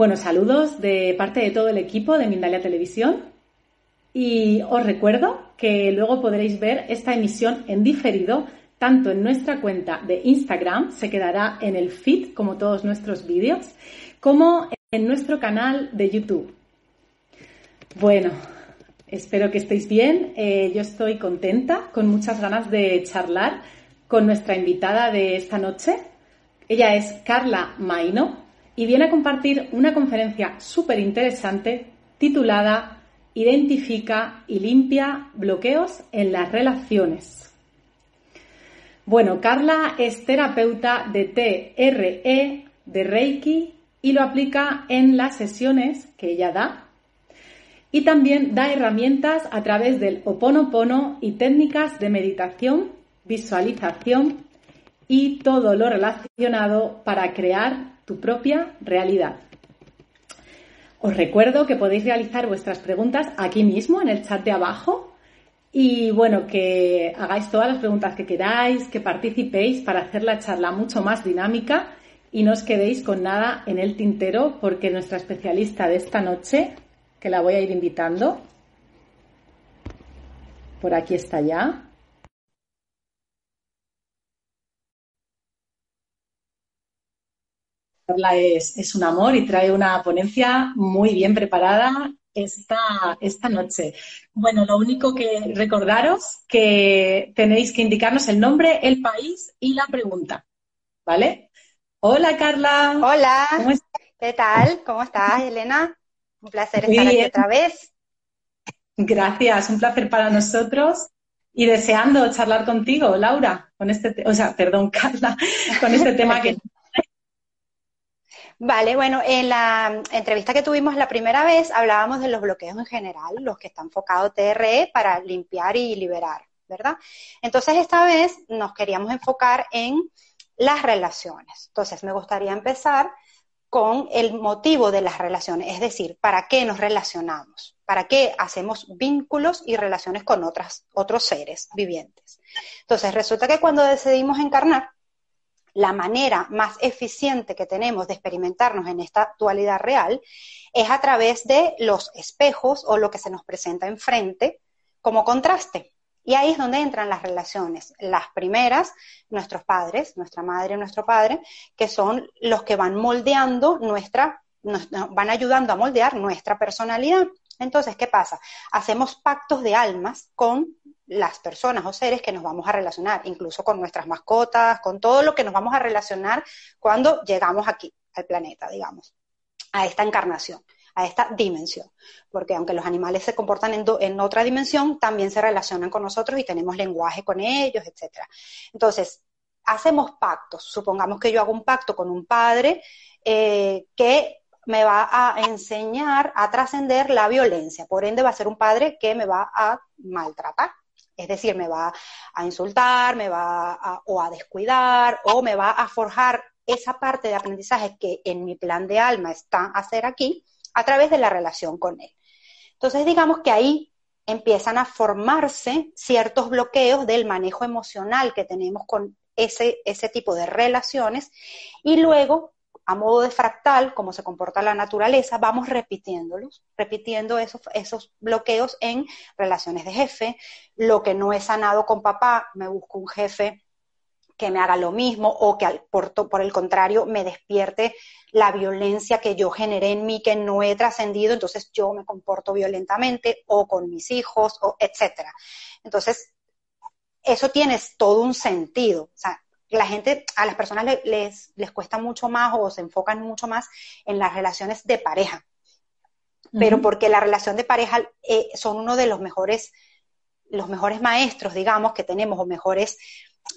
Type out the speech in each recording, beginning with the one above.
Bueno, saludos de parte de todo el equipo de Mindalia Televisión y os recuerdo que luego podréis ver esta emisión en diferido tanto en nuestra cuenta de Instagram, se quedará en el feed como todos nuestros vídeos, como en nuestro canal de YouTube. Bueno, espero que estéis bien. Eh, yo estoy contenta, con muchas ganas de charlar con nuestra invitada de esta noche. Ella es Carla Maino y viene a compartir una conferencia súper interesante titulada Identifica y limpia bloqueos en las relaciones. Bueno, Carla es terapeuta de TRE, de Reiki y lo aplica en las sesiones que ella da. Y también da herramientas a través del oponopono y técnicas de meditación, visualización y todo lo relacionado para crear tu propia realidad. Os recuerdo que podéis realizar vuestras preguntas aquí mismo en el chat de abajo y bueno, que hagáis todas las preguntas que queráis, que participéis para hacer la charla mucho más dinámica y no os quedéis con nada en el tintero porque nuestra especialista de esta noche, que la voy a ir invitando, por aquí está ya, es, un amor y trae una ponencia muy bien preparada esta, esta noche. Bueno, lo único que recordaros que tenéis que indicarnos el nombre, el país y la pregunta. ¿Vale? Hola, Carla. Hola. ¿Qué tal? ¿Cómo estás, Elena? Un placer estar aquí otra vez. Gracias, un placer para nosotros y deseando charlar contigo, Laura, con este, o sea, perdón, Carla, con este tema que Vale, bueno, en la entrevista que tuvimos la primera vez hablábamos de los bloqueos en general, los que están enfocados TRE para limpiar y liberar, ¿verdad? Entonces esta vez nos queríamos enfocar en las relaciones. Entonces me gustaría empezar con el motivo de las relaciones, es decir, ¿para qué nos relacionamos? ¿Para qué hacemos vínculos y relaciones con otras, otros seres vivientes? Entonces resulta que cuando decidimos encarnar, la manera más eficiente que tenemos de experimentarnos en esta dualidad real es a través de los espejos o lo que se nos presenta enfrente como contraste. Y ahí es donde entran las relaciones. Las primeras, nuestros padres, nuestra madre nuestro padre, que son los que van moldeando nuestra, van ayudando a moldear nuestra personalidad. Entonces, ¿qué pasa? Hacemos pactos de almas con las personas o seres que nos vamos a relacionar, incluso con nuestras mascotas, con todo lo que nos vamos a relacionar cuando llegamos aquí, al planeta, digamos, a esta encarnación, a esta dimensión. Porque aunque los animales se comportan en, otra dimensión, también se relacionan con nosotros y tenemos lenguaje con ellos, etc. Entonces, hacemos pactos. Supongamos que yo hago un pacto con un padre eh, que me va a enseñar a trascender la violencia. Por ende, va a ser un padre que me va a maltratar es decir, me va a insultar, me va a, o a descuidar, o me va a forjar esa parte de aprendizaje que en mi plan de alma está hacer aquí a través de la relación con él. Entonces, digamos que ahí empiezan a formarse ciertos bloqueos del manejo emocional que tenemos con ese, ese tipo de relaciones y luego a modo de fractal, como se comporta la naturaleza, vamos repitiéndolos, repitiendo esos, esos bloqueos en relaciones de jefe. Lo que no he sanado con papá, me busco un jefe que me haga lo mismo o que por, el contrario me despierte la violencia que yo generé en mí que no he trascendido, entonces yo me comporto violentamente o con mis hijos o etcétera. Entonces, eso tiene todo un sentido. O sea, la gente, a las personas les, les cuesta mucho más o se enfocan mucho más en las relaciones de pareja. pero porque la relación de pareja eh, son uno de los mejores, los mejores maestros, digamos, que tenemos, o mejores,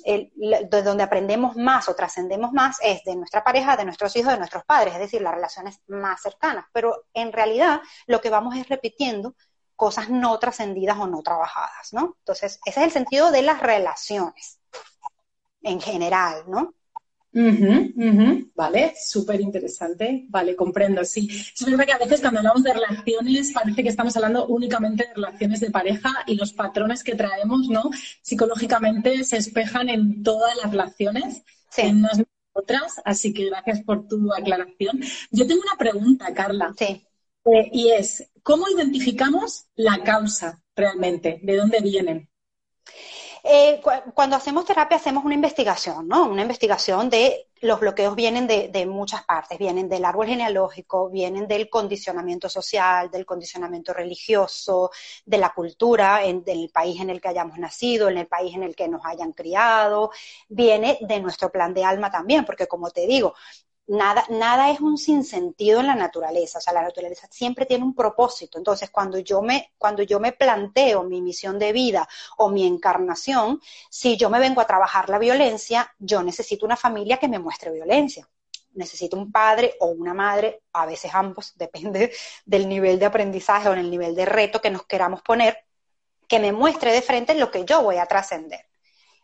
de donde aprendemos más o trascendemos más, es de nuestra pareja, de nuestros hijos, de nuestros padres, es decir, las relaciones más cercanas. Pero en realidad lo que vamos es repitiendo cosas no trascendidas o no trabajadas, ¿no? Entonces, ese es el sentido de las relaciones en general, ¿no? Vale, súper interesante. Vale, comprendo, sí. Es verdad que a veces cuando hablamos de relaciones parece que estamos hablando únicamente de relaciones de pareja y los patrones que traemos, ¿no? Psicológicamente se espejan en todas las relaciones, en unas otras. Así que gracias por tu aclaración. Yo tengo una pregunta, Carla. Sí. Eh, y es, ¿cómo identificamos la causa realmente? ¿De dónde vienen? Eh, cuando hacemos terapia hacemos una investigación, ¿no? Una investigación de los bloqueos vienen de, muchas partes, vienen del árbol genealógico, vienen del condicionamiento social, del condicionamiento religioso, de la cultura, en, del país en el que hayamos nacido, en el país en el que nos hayan criado, viene de nuestro plan de alma también, porque como te digo, nada, nada es un sinsentido en la naturaleza, o sea, la naturaleza siempre tiene un propósito. Entonces, cuando yo me, cuando yo me planteo mi misión de vida o mi encarnación, si yo me vengo a trabajar la violencia, yo necesito una familia que me muestre violencia. Necesito un padre o una madre, a veces ambos, depende del nivel de aprendizaje o el nivel de reto que nos queramos poner, que me muestre de frente lo que yo voy a trascender.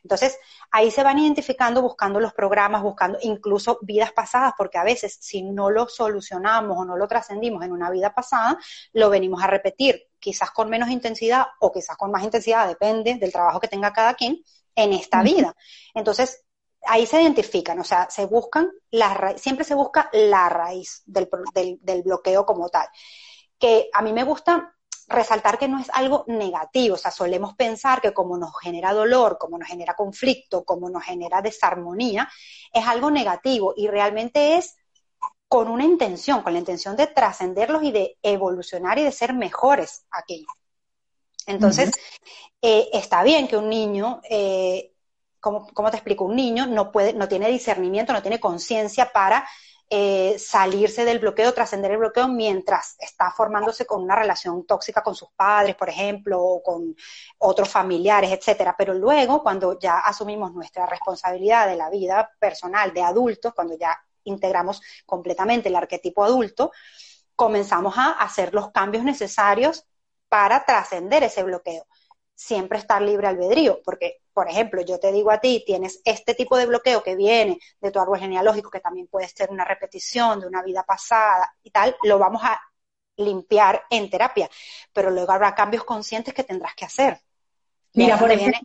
Entonces, ahí se van identificando, buscando los programas, buscando incluso vidas pasadas, porque a veces si no lo solucionamos o no lo trascendimos en una vida pasada, lo venimos a repetir, quizás con menos intensidad o quizás con más intensidad, depende del trabajo que tenga cada quien en esta vida. Entonces, ahí se identifican, o sea, se buscan, la siempre se busca la raíz del, del bloqueo como tal. Que a mí me gusta resaltar que no es algo negativo, o sea, solemos pensar que como nos genera dolor, como nos genera conflicto, como nos genera desarmonía, es algo negativo y realmente es con una intención, con la intención de trascenderlos y de evolucionar y de ser mejores aquí. Entonces, eh, está bien que un niño, eh, ¿cómo, te explico? Un niño no puede, no tiene discernimiento, no tiene conciencia para eh, salirse del bloqueo, trascender el bloqueo mientras está formándose con una relación tóxica con sus padres, por ejemplo, o con otros familiares, etcétera. Pero luego, cuando ya asumimos nuestra responsabilidad de la vida personal de adultos, cuando ya integramos completamente el arquetipo adulto, comenzamos a hacer los cambios necesarios para trascender ese bloqueo siempre estar libre albedrío, porque, por ejemplo, yo te digo a ti, tienes este tipo de bloqueo que viene de tu árbol genealógico, que también puede ser una repetición de una vida pasada y tal, lo vamos a limpiar en terapia, pero luego habrá cambios conscientes que tendrás que hacer. Mira, por ejemplo,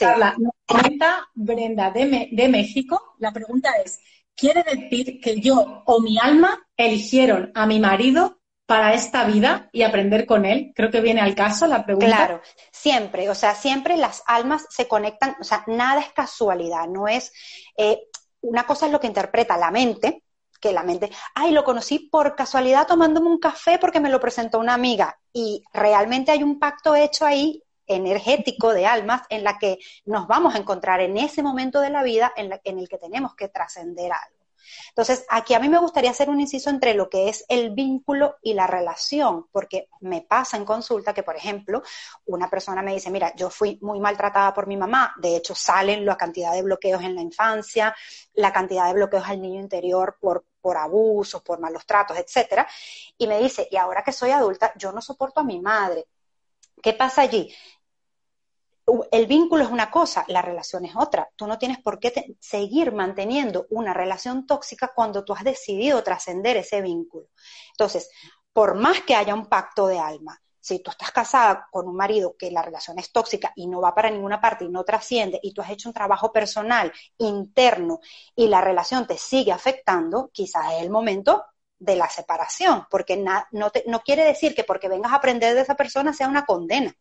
la comenta Brenda de, de México, la pregunta es, ¿quiere decir que yo o mi alma eligieron a mi marido para esta vida y aprender con él? Creo que viene al caso la pregunta. Claro, siempre, o sea, siempre las almas se conectan, o sea, nada es casualidad, no es, eh, una cosa es lo que interpreta la mente, que la mente, ay, lo conocí por casualidad tomándome un café porque me lo presentó una amiga, y realmente hay un pacto hecho ahí energético de almas en la que nos vamos a encontrar en ese momento de la vida en, en el que tenemos que trascender algo. Entonces, aquí a mí me gustaría hacer un inciso entre lo que es el vínculo y la relación, porque me pasa en consulta que, por ejemplo, una persona me dice, mira, yo fui muy maltratada por mi mamá, de hecho salen la cantidad de bloqueos en la infancia, la cantidad de bloqueos al niño interior por, por abusos, por malos tratos, etcétera, y me dice, y ahora que soy adulta, yo no soporto a mi madre. ¿Qué pasa allí? El vínculo es una cosa, la relación es otra. Tú no tienes por qué seguir manteniendo una relación tóxica cuando tú has decidido trascender ese vínculo. Entonces, por más que haya un pacto de alma, si tú estás casada con un marido que la relación es tóxica y no va para ninguna parte y no trasciende, y tú has hecho un trabajo personal interno y la relación te sigue afectando, quizás es el momento de la separación, porque no, no quiere decir que porque vengas a aprender de esa persona sea una condena.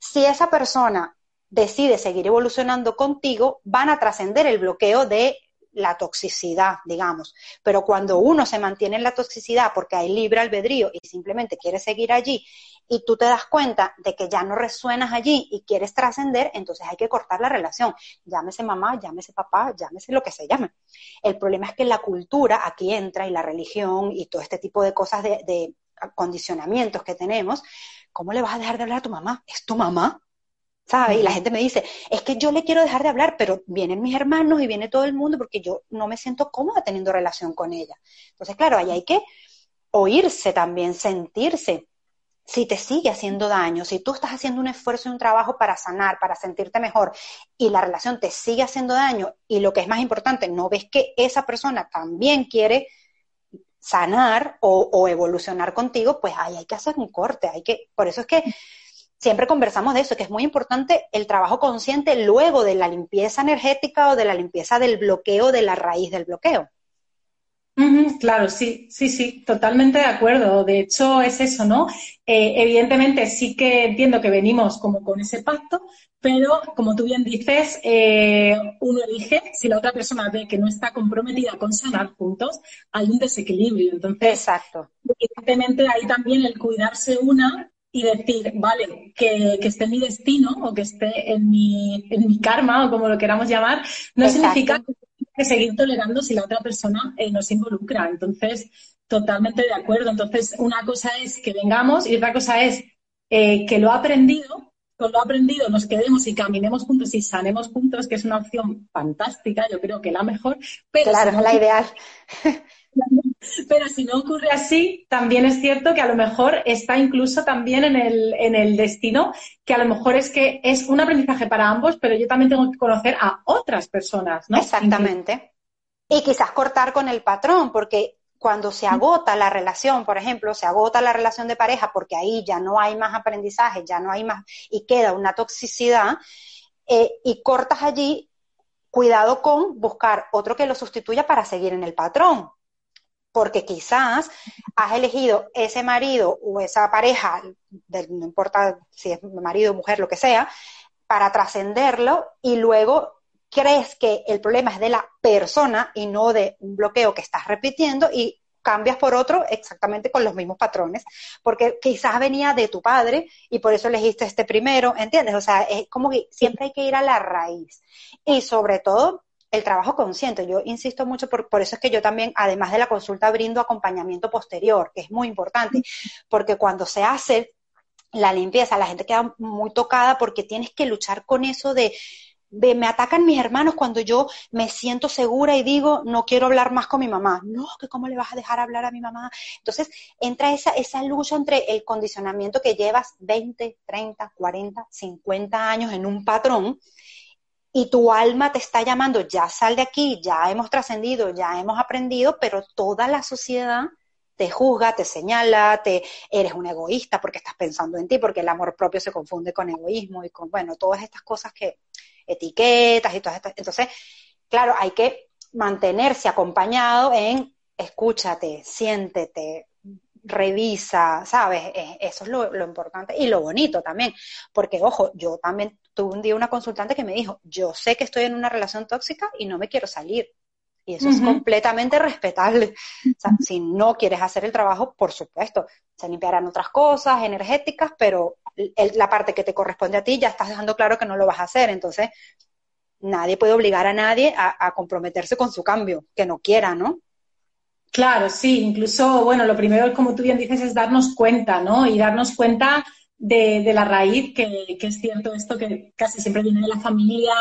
Si esa persona decide seguir evolucionando contigo, van a trascender el bloqueo de la toxicidad, digamos. Pero cuando uno se mantiene en la toxicidad porque hay libre albedrío y simplemente quiere seguir allí y tú te das cuenta de que ya no resuenas allí y quieres trascender, entonces hay que cortar la relación. Llámese mamá, llámese papá, llámese lo que se llame. El problema es que la cultura aquí entra y la religión y todo este tipo de cosas de, condicionamientos que tenemos, ¿cómo le vas a dejar de hablar a tu mamá? Es tu mamá. ¿Sabes? Y la gente me dice, es que yo le quiero dejar de hablar, pero vienen mis hermanos y viene todo el mundo porque yo no me siento cómoda teniendo relación con ella. Entonces, claro, ahí hay que oírse también, sentirse. Si te sigue haciendo daño, si tú estás haciendo un esfuerzo y un trabajo para sanar, para sentirte mejor, y la relación te sigue haciendo daño, y lo que es más importante, no ves que esa persona también quiere sanar o, evolucionar contigo, pues ahí hay que hacer un corte, hay que, por eso es que siempre conversamos de eso, que es muy importante el trabajo consciente luego de la limpieza energética o de la limpieza del bloqueo, de la raíz del bloqueo. Claro, sí, sí, sí, totalmente de acuerdo. De hecho, es eso, ¿no? Eh, evidentemente sí que entiendo que venimos como con ese pacto, pero como tú bien dices, eh, uno elige, si la otra persona ve que no está comprometida con sanar juntos, hay un desequilibrio. Entonces, Exacto. evidentemente hay también el cuidarse una y decir, vale, que, esté en mi destino o que esté en mi, en mi karma o como lo queramos llamar, no significa que seguir tolerando si la otra persona eh, nos involucra. Entonces, totalmente de acuerdo. Entonces, una cosa es que vengamos y otra cosa es eh, que lo ha aprendido con lo aprendido nos quedemos y caminemos juntos y sanemos juntos, que es una opción fantástica, yo creo que la mejor. Pero claro, es la ideal. Pero si no ocurre así, también es cierto que a lo mejor está incluso también en el, en el destino, que a lo mejor es que es un aprendizaje para ambos, pero yo también tengo que conocer a otras personas, ¿no? Exactamente. Y quizás cortar con el patrón, porque cuando se agota la relación, por ejemplo, se agota la relación de pareja porque ahí ya no hay más aprendizaje, ya no hay más y queda una toxicidad eh, y cortas allí, cuidado con buscar otro que lo sustituya para seguir en el patrón. Porque quizás has elegido ese marido o esa pareja, no importa si es marido, mujer, lo que sea, para trascenderlo y luego crees que el problema es de la persona y no de un bloqueo que estás repitiendo y cambias por otro exactamente con los mismos patrones, porque quizás venía de tu padre y por eso elegiste este primero, ¿entiendes? O sea, es como que siempre hay que ir a la raíz. Y sobre todo, el trabajo consciente. Yo insisto mucho, por, por eso es que yo también, además de la consulta, brindo acompañamiento posterior, que es muy importante, porque cuando se hace la limpieza, la gente queda muy tocada porque tienes que luchar con eso de me atacan mis hermanos cuando yo me siento segura y digo, no quiero hablar más con mi mamá. No, que cómo le vas a dejar hablar a mi mamá. Entonces entra esa, esa lucha entre el condicionamiento que llevas 20, 30, 40, 50 años en un patrón y tu alma te está llamando, ya sal de aquí, ya hemos trascendido, ya hemos aprendido, pero toda la sociedad te juzga, te señala, te eres un egoísta porque estás pensando en ti, porque el amor propio se confunde con egoísmo y con, bueno, todas estas cosas que, etiquetas y todas estas. Entonces, claro, hay que mantenerse acompañado en escúchate, siéntete, revisa, ¿sabes? Eh, eso es lo, importante y lo bonito también, porque ojo, yo también tuve un día una consultante que me dijo, yo sé que estoy en una relación tóxica y no me quiero salir. Y eso es completamente respetable. O sea, si no quieres hacer el trabajo, por supuesto, se limpiarán otras cosas energéticas, pero la parte que te corresponde a ti ya estás dejando claro que no lo vas a hacer. Entonces, nadie puede obligar a nadie a, comprometerse con su cambio, que no quiera, ¿no? Claro, sí, incluso, bueno, lo primero, como tú bien dices, es darnos cuenta, ¿no? Y darnos cuenta de, la raíz, que, es cierto esto que casi siempre viene de la familia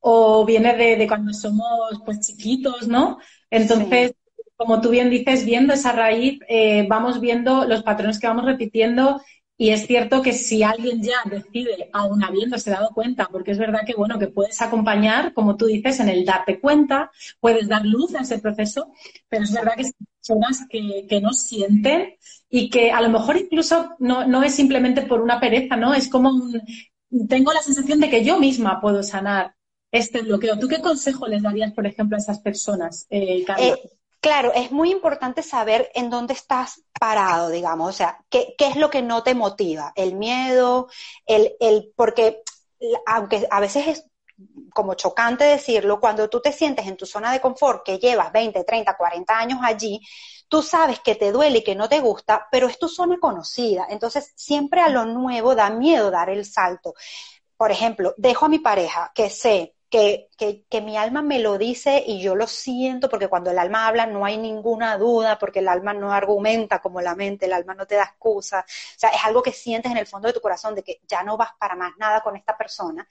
o viene de, cuando somos pues chiquitos, ¿no? Entonces, como tú bien dices, viendo esa raíz, eh, vamos viendo los patrones que vamos repitiendo y es cierto que si alguien ya decide, aún habiéndose dado cuenta, porque es verdad que, bueno, que puedes acompañar, como tú dices, en el darte cuenta, puedes dar luz a ese proceso, pero es verdad que hay personas que, no sienten y que a lo mejor incluso no, no es simplemente por una pereza, ¿no? Es como un, tengo la sensación de que yo misma puedo sanar este bloqueo. ¿Tú qué consejo les darías, por ejemplo, a esas personas, eh, Carla? Eh, Claro, es muy importante saber en dónde estás parado, digamos, o sea, qué, es lo que no te motiva, el miedo, el, el, porque aunque a veces es como chocante decirlo, cuando tú te sientes en tu zona de confort, que llevas 20, 30, 40 años allí, tú sabes que te duele y que no te gusta, pero es tu zona conocida. Entonces, siempre a lo nuevo da miedo dar el salto. Por ejemplo, dejo a mi pareja, que sé que, que, mi alma me lo dice y yo lo siento, porque cuando el alma habla no hay ninguna duda, porque el alma no argumenta como la mente, el alma no te da excusa. O sea, es algo que sientes en el fondo de tu corazón de que ya no vas para más nada con esta persona.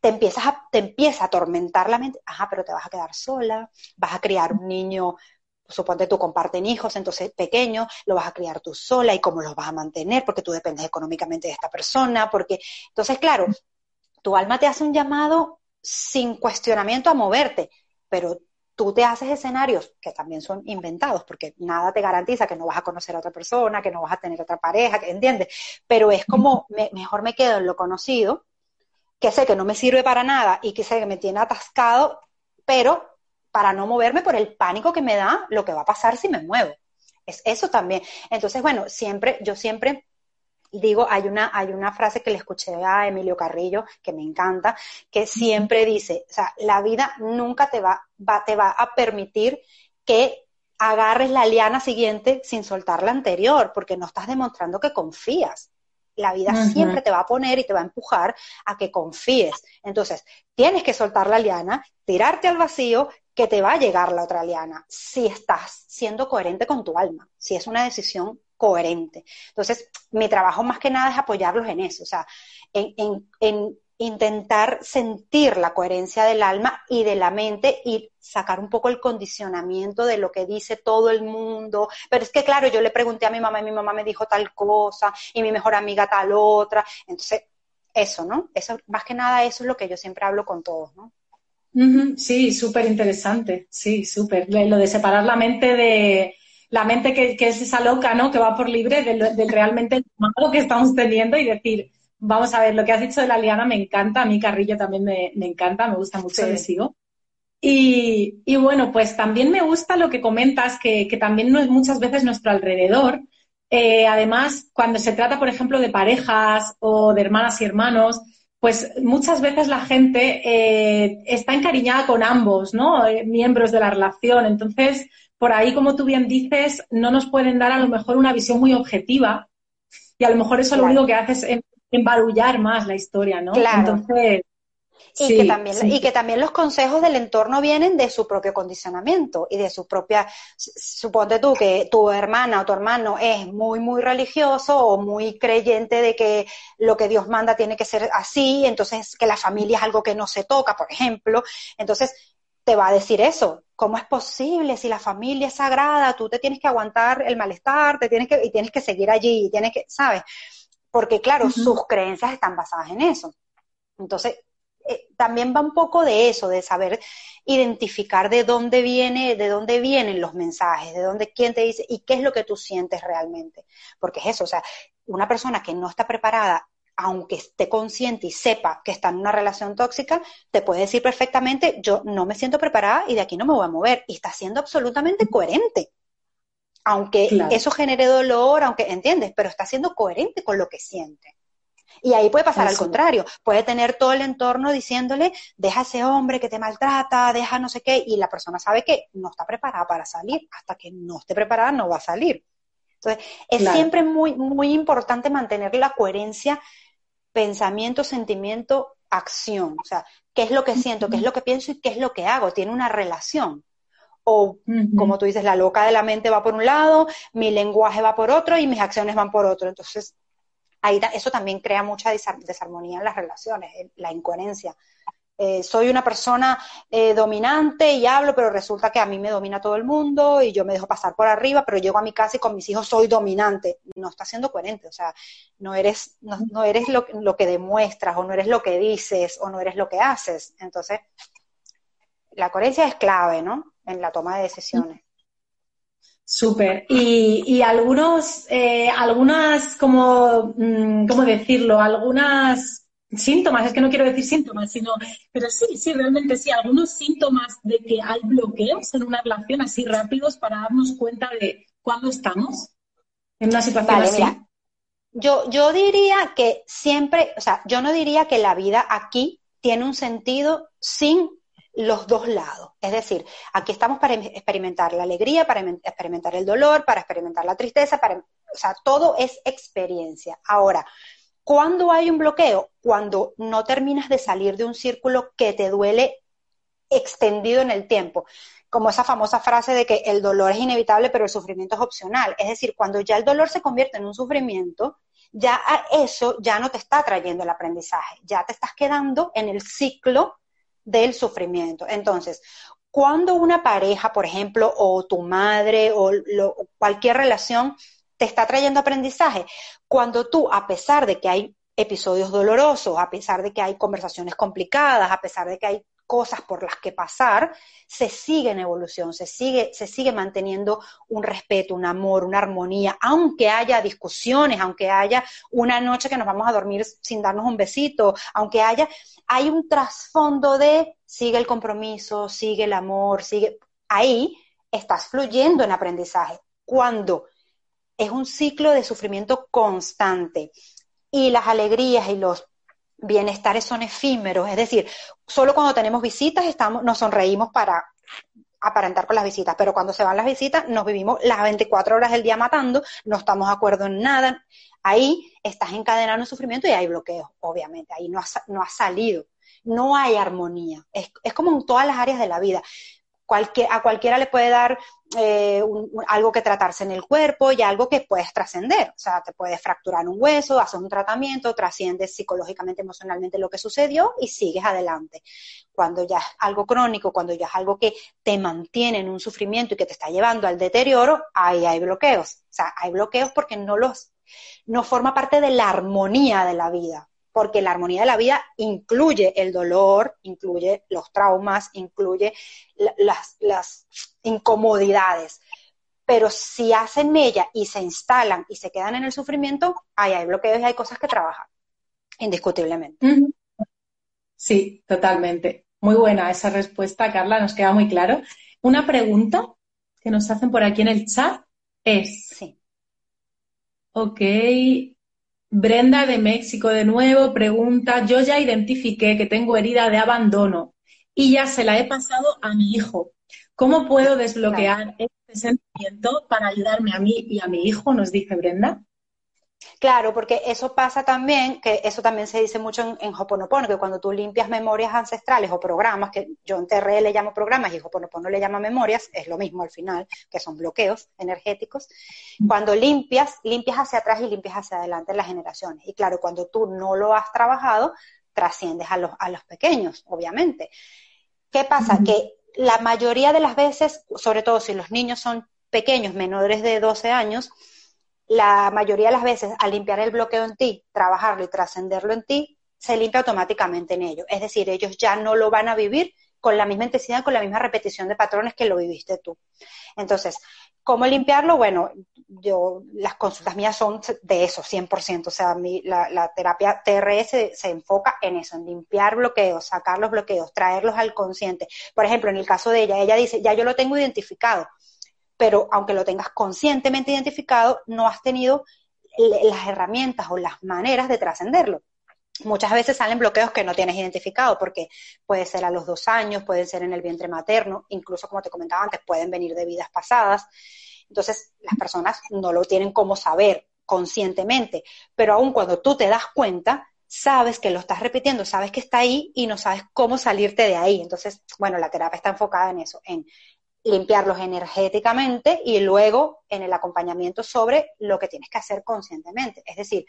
Te, empiezas a, te empieza a atormentar la mente, ajá, pero te vas a quedar sola, vas a criar un niño suponte tú comparten hijos, entonces pequeño, lo vas a criar tú sola y cómo los vas a mantener, porque tú dependes económicamente de esta persona, porque, entonces, claro, tu alma te hace un llamado sin cuestionamiento a moverte, pero tú te haces escenarios que también son inventados, porque nada te garantiza que no vas a conocer a otra persona, que no vas a tener otra pareja, ¿entiendes? Pero es como, mejor me quedo en lo conocido, que sé que no me sirve para nada y que sé que me tiene atascado, pero para no moverme por el pánico que me da lo que va a pasar si me muevo. Es eso también. Entonces, bueno, siempre, yo siempre digo, hay una, hay una frase que le escuché a Emilio Carrillo, que me encanta, que siempre dice, o sea, la vida nunca te va, va, te va a permitir que agarres la liana siguiente sin soltar la anterior, porque no estás demostrando que confías. La vida siempre te va a poner y te va a empujar a que confíes. Entonces, tienes que soltar la liana, tirarte al vacío, que te va a llegar la otra liana, si estás siendo coherente con tu alma, si es una decisión coherente. Entonces, mi trabajo más que nada es apoyarlos en eso, o sea, en, intentar sentir la coherencia del alma y de la mente y sacar un poco el condicionamiento de lo que dice todo el mundo. Pero es que, claro, yo le pregunté a mi mamá y mi mamá me dijo tal cosa y mi mejor amiga tal otra. Entonces, eso, ¿no? Eso, más que nada, eso es lo que yo siempre hablo con todos, ¿no? Sí, súper interesante, sí, súper. Lo de separar la mente de, la mente que, es esa loca, ¿no? Que va por libre del, realmente malo que estamos teniendo y decir, vamos a ver, lo que has dicho de la liana me encanta, a mí Carrillo también me, encanta, me gusta mucho, le sigo. Y, y, bueno, pues también me gusta lo que comentas, que, que también no es muchas veces nuestro alrededor. Eh, además, cuando se trata, por ejemplo, de parejas o de hermanas y hermanos, pues muchas veces la gente eh, está encariñada con ambos, ¿no? Eh, miembros de la relación. Entonces, por ahí, como tú bien dices, no nos pueden dar a lo mejor una visión muy objetiva y a lo mejor eso lo único que hace es embarullar más la historia, ¿no? Entonces, y, que también, y que también los consejos del entorno vienen de su propio condicionamiento y de su propia, suponte tú que tu hermana o tu hermano es muy, muy religioso o muy creyente de que lo que Dios manda tiene que ser así, entonces que la familia es algo que no se toca, por ejemplo, entonces te va a decir eso. ¿Cómo es posible si la familia es sagrada? Tú te tienes que aguantar el malestar, te tienes que, y tienes que seguir allí, y tienes que, ¿sabes? Porque claro, sus creencias están basadas en eso. Entonces, eh, también va un poco de eso, de saber identificar de dónde viene, de dónde vienen los mensajes, de dónde, quién te dice y qué es lo que tú sientes realmente. Porque es eso, o sea, una persona que no está preparada aunque esté consciente y sepa que está en una relación tóxica, te puede decir perfectamente, yo no me siento preparada y de aquí no me voy a mover. Y está siendo absolutamente coherente. Aunque eso genere dolor, aunque, ¿entiendes? Pero está siendo coherente con lo que siente. Y ahí puede pasar al contrario, puede tener todo el entorno diciéndole, deja a ese hombre que te maltrata, deja no sé qué, y la persona sabe que no está preparada para salir, hasta que no esté preparada no va a salir. Entonces, es siempre muy, muy importante mantener la coherencia pensamiento, sentimiento, acción. O sea, ¿qué es lo que siento, qué es lo que pienso y qué es lo que hago? Tiene una relación. O, como tú dices, la loca de la mente va por un lado, mi lenguaje va por otro y mis acciones van por otro. Entonces, ahí eso también crea mucha desarmonía en las relaciones, la incoherencia. Eh, soy una persona eh, dominante y hablo, pero resulta que a mí me domina todo el mundo y yo me dejo pasar por arriba, pero llego a mi casa y con mis hijos soy dominante. No está siendo coherente, o sea, no eres, no, eres lo, lo, que demuestras o no eres lo que dices o no eres lo que haces. Entonces, la coherencia es clave, ¿no? En la toma de decisiones. Súper. Y, y, algunos, eh, algunas, como, mm, ¿cómo decirlo? Algunas síntomas, es que no quiero decir síntomas, sino, pero sí, sí, realmente sí, algunos síntomas de que hay bloqueos en una relación así rápidos para darnos cuenta de cuándo estamos en una situación así. yo, yo diría que siempre, o sea, yo no diría que la vida aquí tiene un sentido sin los dos lados. Es decir, aquí estamos para experimentar la alegría, para experimentar el dolor, para experimentar la tristeza, para, o sea, todo es experiencia. Ahora, ¿Cuándo hay un bloqueo? Cuando no terminas de salir de un círculo que te duele extendido en el tiempo. Como esa famosa frase de que el dolor es inevitable, pero el sufrimiento es opcional. Es decir, cuando ya el dolor se convierte en un sufrimiento, ya eso ya no te está trayendo el aprendizaje, ya te estás quedando en el ciclo del sufrimiento. Entonces, cuando una pareja, por ejemplo, o tu madre o cualquier relación te está trayendo aprendizaje, cuando tú, a pesar de que hay episodios dolorosos, a pesar de que hay conversaciones complicadas, a pesar de que hay cosas por las que pasar, se sigue en evolución, se sigue, se sigue manteniendo un respeto, un amor, una armonía, aunque haya discusiones, aunque haya una noche que nos vamos a dormir sin darnos un besito, aunque haya, hay un trasfondo de sigue el compromiso, sigue el amor, sigue, ahí estás fluyendo en aprendizaje. Cuando es un ciclo de sufrimiento constante. Y las alegrías y los bienestares son efímeros, es decir, solo cuando tenemos visitas estamos, nos sonreímos para aparentar con las visitas, pero cuando se van las visitas nos vivimos las 24 horas del día matando, no estamos de acuerdo en nada, ahí estás encadenando sufrimiento y hay bloqueos, obviamente, ahí no ha, no ha salido, no hay armonía, es, es como en todas las áreas de la vida a cualquiera le puede dar eh, algo que tratarse en el cuerpo y algo que puedes trascender. O sea, te puedes fracturar un hueso, hacer un tratamiento, trasciendes psicológicamente, emocionalmente lo que sucedió y sigues adelante. Cuando ya es algo crónico, cuando ya es algo que te mantiene en un sufrimiento y que te está llevando al deterioro, ahí hay bloqueos. O sea, hay bloqueos porque no los, no forma parte de la armonía de la vida porque la armonía de la vida incluye el dolor, incluye los traumas, incluye las, incomodidades. Pero si hacen ella y se instalan y se quedan en el sufrimiento, ahí hay bloqueos y hay cosas que trabajar, indiscutiblemente. Sí, totalmente. Muy buena esa respuesta, Carla, nos queda muy claro. Una pregunta que nos hacen por aquí en el chat es. Sí. Ok, Brenda de México de nuevo pregunta, yo ya identifiqué que tengo herida de abandono y ya se la he pasado a mi hijo. ¿Cómo puedo desbloquear este sentimiento para ayudarme a mí y a mi hijo? Nos dice Brenda. Claro, porque eso pasa también, que eso también se dice mucho en, en Hoponopono, que cuando tú limpias memorias ancestrales o programas, que yo en TRE le llamo programas y Hoponopono le llama memorias, es lo mismo al final, que son bloqueos energéticos. Cuando limpias, limpias hacia atrás y limpias hacia adelante las generaciones. Y claro, cuando tú no lo has trabajado, trasciendes a los, a los pequeños, obviamente. ¿Qué pasa? Que la mayoría de las veces, sobre todo si los niños son pequeños, menores de 12 años, la mayoría de las veces al limpiar el bloqueo en ti, trabajarlo y trascenderlo en ti, se limpia automáticamente en ellos. Es decir, ellos ya no lo van a vivir con la misma intensidad, con la misma repetición de patrones que lo viviste tú. Entonces, ¿cómo limpiarlo? Bueno, yo, las consultas mías son de eso, 100%. O sea, la, terapia TRS se enfoca en eso, en limpiar bloqueos, sacar los bloqueos, traerlos al consciente. Por ejemplo, en el caso de ella, ella dice, ya yo lo tengo identificado pero aunque lo tengas conscientemente identificado, no has tenido las herramientas o las maneras de trascenderlo. Muchas veces salen bloqueos que no tienes identificado, porque puede ser a los dos años, pueden ser en el vientre materno, incluso como te comentaba antes, pueden venir de vidas pasadas. Entonces, las personas no lo tienen como saber conscientemente, pero aun cuando tú te das cuenta, sabes que lo estás repitiendo, sabes que está ahí y no sabes cómo salirte de ahí. Entonces, bueno, la terapia está enfocada en eso, en limpiarlos energéticamente y luego en el acompañamiento sobre lo que tienes que hacer conscientemente. Es decir,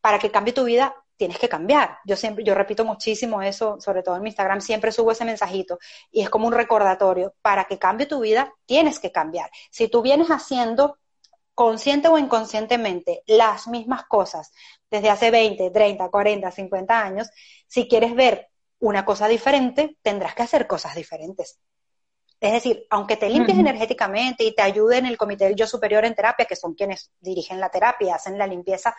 para que cambie tu vida, tienes que cambiar. Yo siempre, yo repito muchísimo eso, sobre todo en mi Instagram, siempre subo ese mensajito y es como un recordatorio. Para que cambie tu vida, tienes que cambiar. Si tú vienes haciendo consciente o inconscientemente las mismas cosas desde hace 20, 30, 40, 50 años, si quieres ver una cosa diferente, tendrás que hacer cosas diferentes. Es decir, aunque te limpies energéticamente y te ayuden el Comité del Yo Superior en terapia, que son quienes dirigen la terapia, hacen la limpieza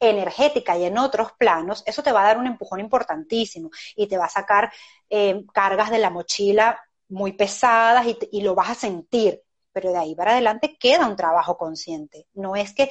energética y en otros planos, eso te va a dar un empujón importantísimo y te va a sacar eh, cargas de la mochila muy pesadas y, y lo vas a sentir pero de ahí para adelante queda un trabajo consciente. No es que,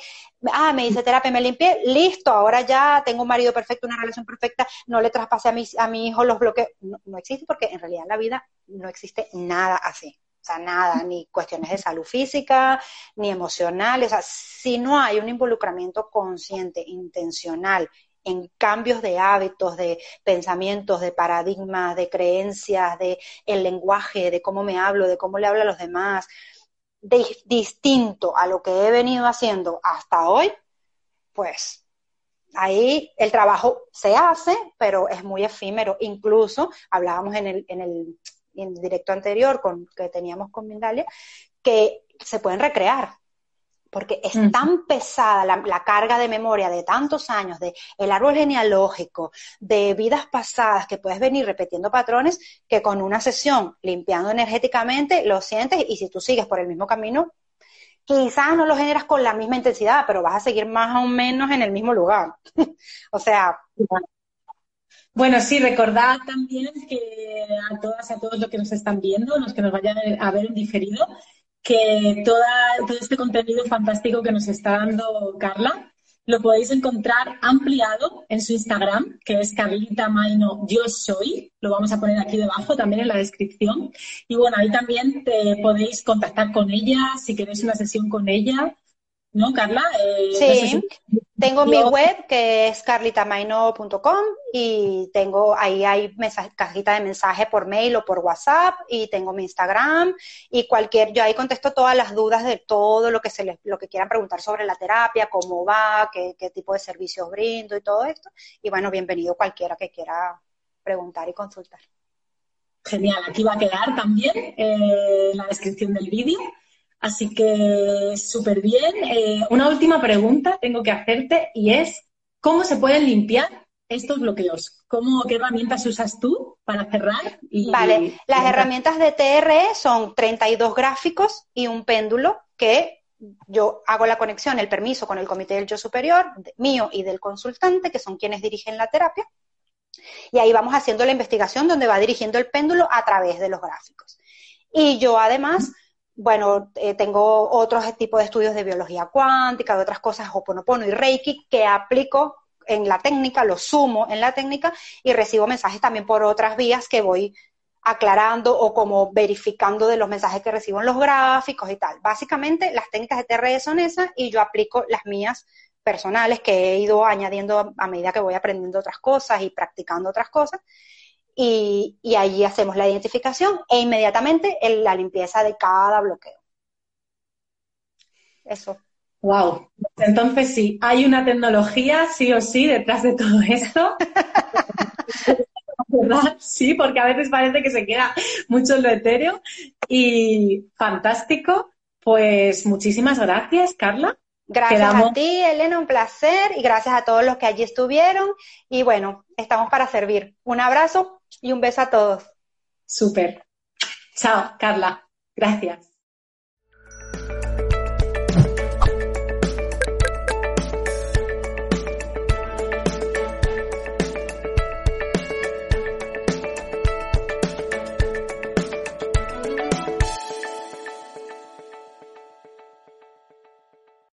ah, me hice terapia, me limpié, listo, ahora ya tengo un marido perfecto, una relación perfecta, no le traspase a mi, a mi hijo los bloqueos. No, no existe porque en realidad en la vida no existe nada así. O sea, nada, ni cuestiones de salud física, ni emocional. O sea, si no hay un involucramiento consciente, intencional en cambios de hábitos, de pensamientos, de paradigmas, de creencias, de el lenguaje, de cómo me hablo, de cómo le hablo a los demás, distinto a lo que he venido haciendo hasta hoy, pues ahí el trabajo se hace, pero es muy efímero. Incluso hablábamos en el, en el, en el directo anterior con, que teníamos con Mindalia, que se pueden recrear porque es tan pesada la, carga de memoria de tantos años, de el árbol genealógico, de vidas pasadas, que puedes venir repitiendo patrones, que con una sesión limpiando energéticamente lo sientes y si tú sigues por el mismo camino, quizás no lo generas con la misma intensidad, pero vas a seguir más o menos en el mismo lugar. o sea... Bueno, sí, recordad también que a todas, a todos los que nos están viendo, los que nos vayan a ver en diferido, que toda, todo este contenido fantástico que nos está dando Carla lo podéis encontrar ampliado en su Instagram, que es Carlita Maino Yo Soy. Lo vamos a poner aquí debajo también en la descripción. Y bueno, ahí también te podéis contactar con ella si queréis una sesión con ella. ¿No, Carla? Eh, sí. Tengo mi web que es carlitamaino.com y tengo ahí hay cajita de mensaje por mail o por WhatsApp y tengo mi Instagram y cualquier yo ahí contesto todas las dudas de todo lo que se les lo que quieran preguntar sobre la terapia, cómo va, qué, tipo de servicios brindo y todo esto y bueno, bienvenido cualquiera que quiera preguntar y consultar. Genial, aquí va a quedar también eh, la descripción del vídeo Así que súper bien. Eh, una última pregunta tengo que hacerte y es, ¿cómo se pueden limpiar estos bloqueos? ¿Cómo, ¿Qué herramientas usas tú para cerrar? vale, las herramientas de TRE son 32 gráficos y un péndulo que yo hago la conexión, el permiso con el comité del yo superior, mío y del consultante, que son quienes dirigen la terapia. Y ahí vamos haciendo la investigación donde va dirigiendo el péndulo a través de los gráficos. Y yo además bueno, eh, tengo otros tipos de estudios de biología cuántica, de otras cosas, Hoponopono y Reiki, que aplico en la técnica, lo sumo en la técnica y recibo mensajes también por otras vías que voy aclarando o como verificando de los mensajes que recibo en los gráficos y tal. Básicamente las técnicas de TRE son esas y yo aplico las mías personales que he ido añadiendo a medida que voy aprendiendo otras cosas y practicando otras cosas y, y allí hacemos la identificación e inmediatamente la limpieza de cada bloqueo. Eso. Wow. Entonces sí, hay una tecnología sí o sí detrás de todo esto. Sí, porque a veces parece que se queda mucho en lo etéreo. Y fantástico. Pues muchísimas gracias, Carla. Gracias a ti, Elena, un placer. Y gracias a todos los que allí estuvieron. Y bueno, estamos para servir. Un abrazo y un beso a todos. Súper. Chao, Carla. Gracias.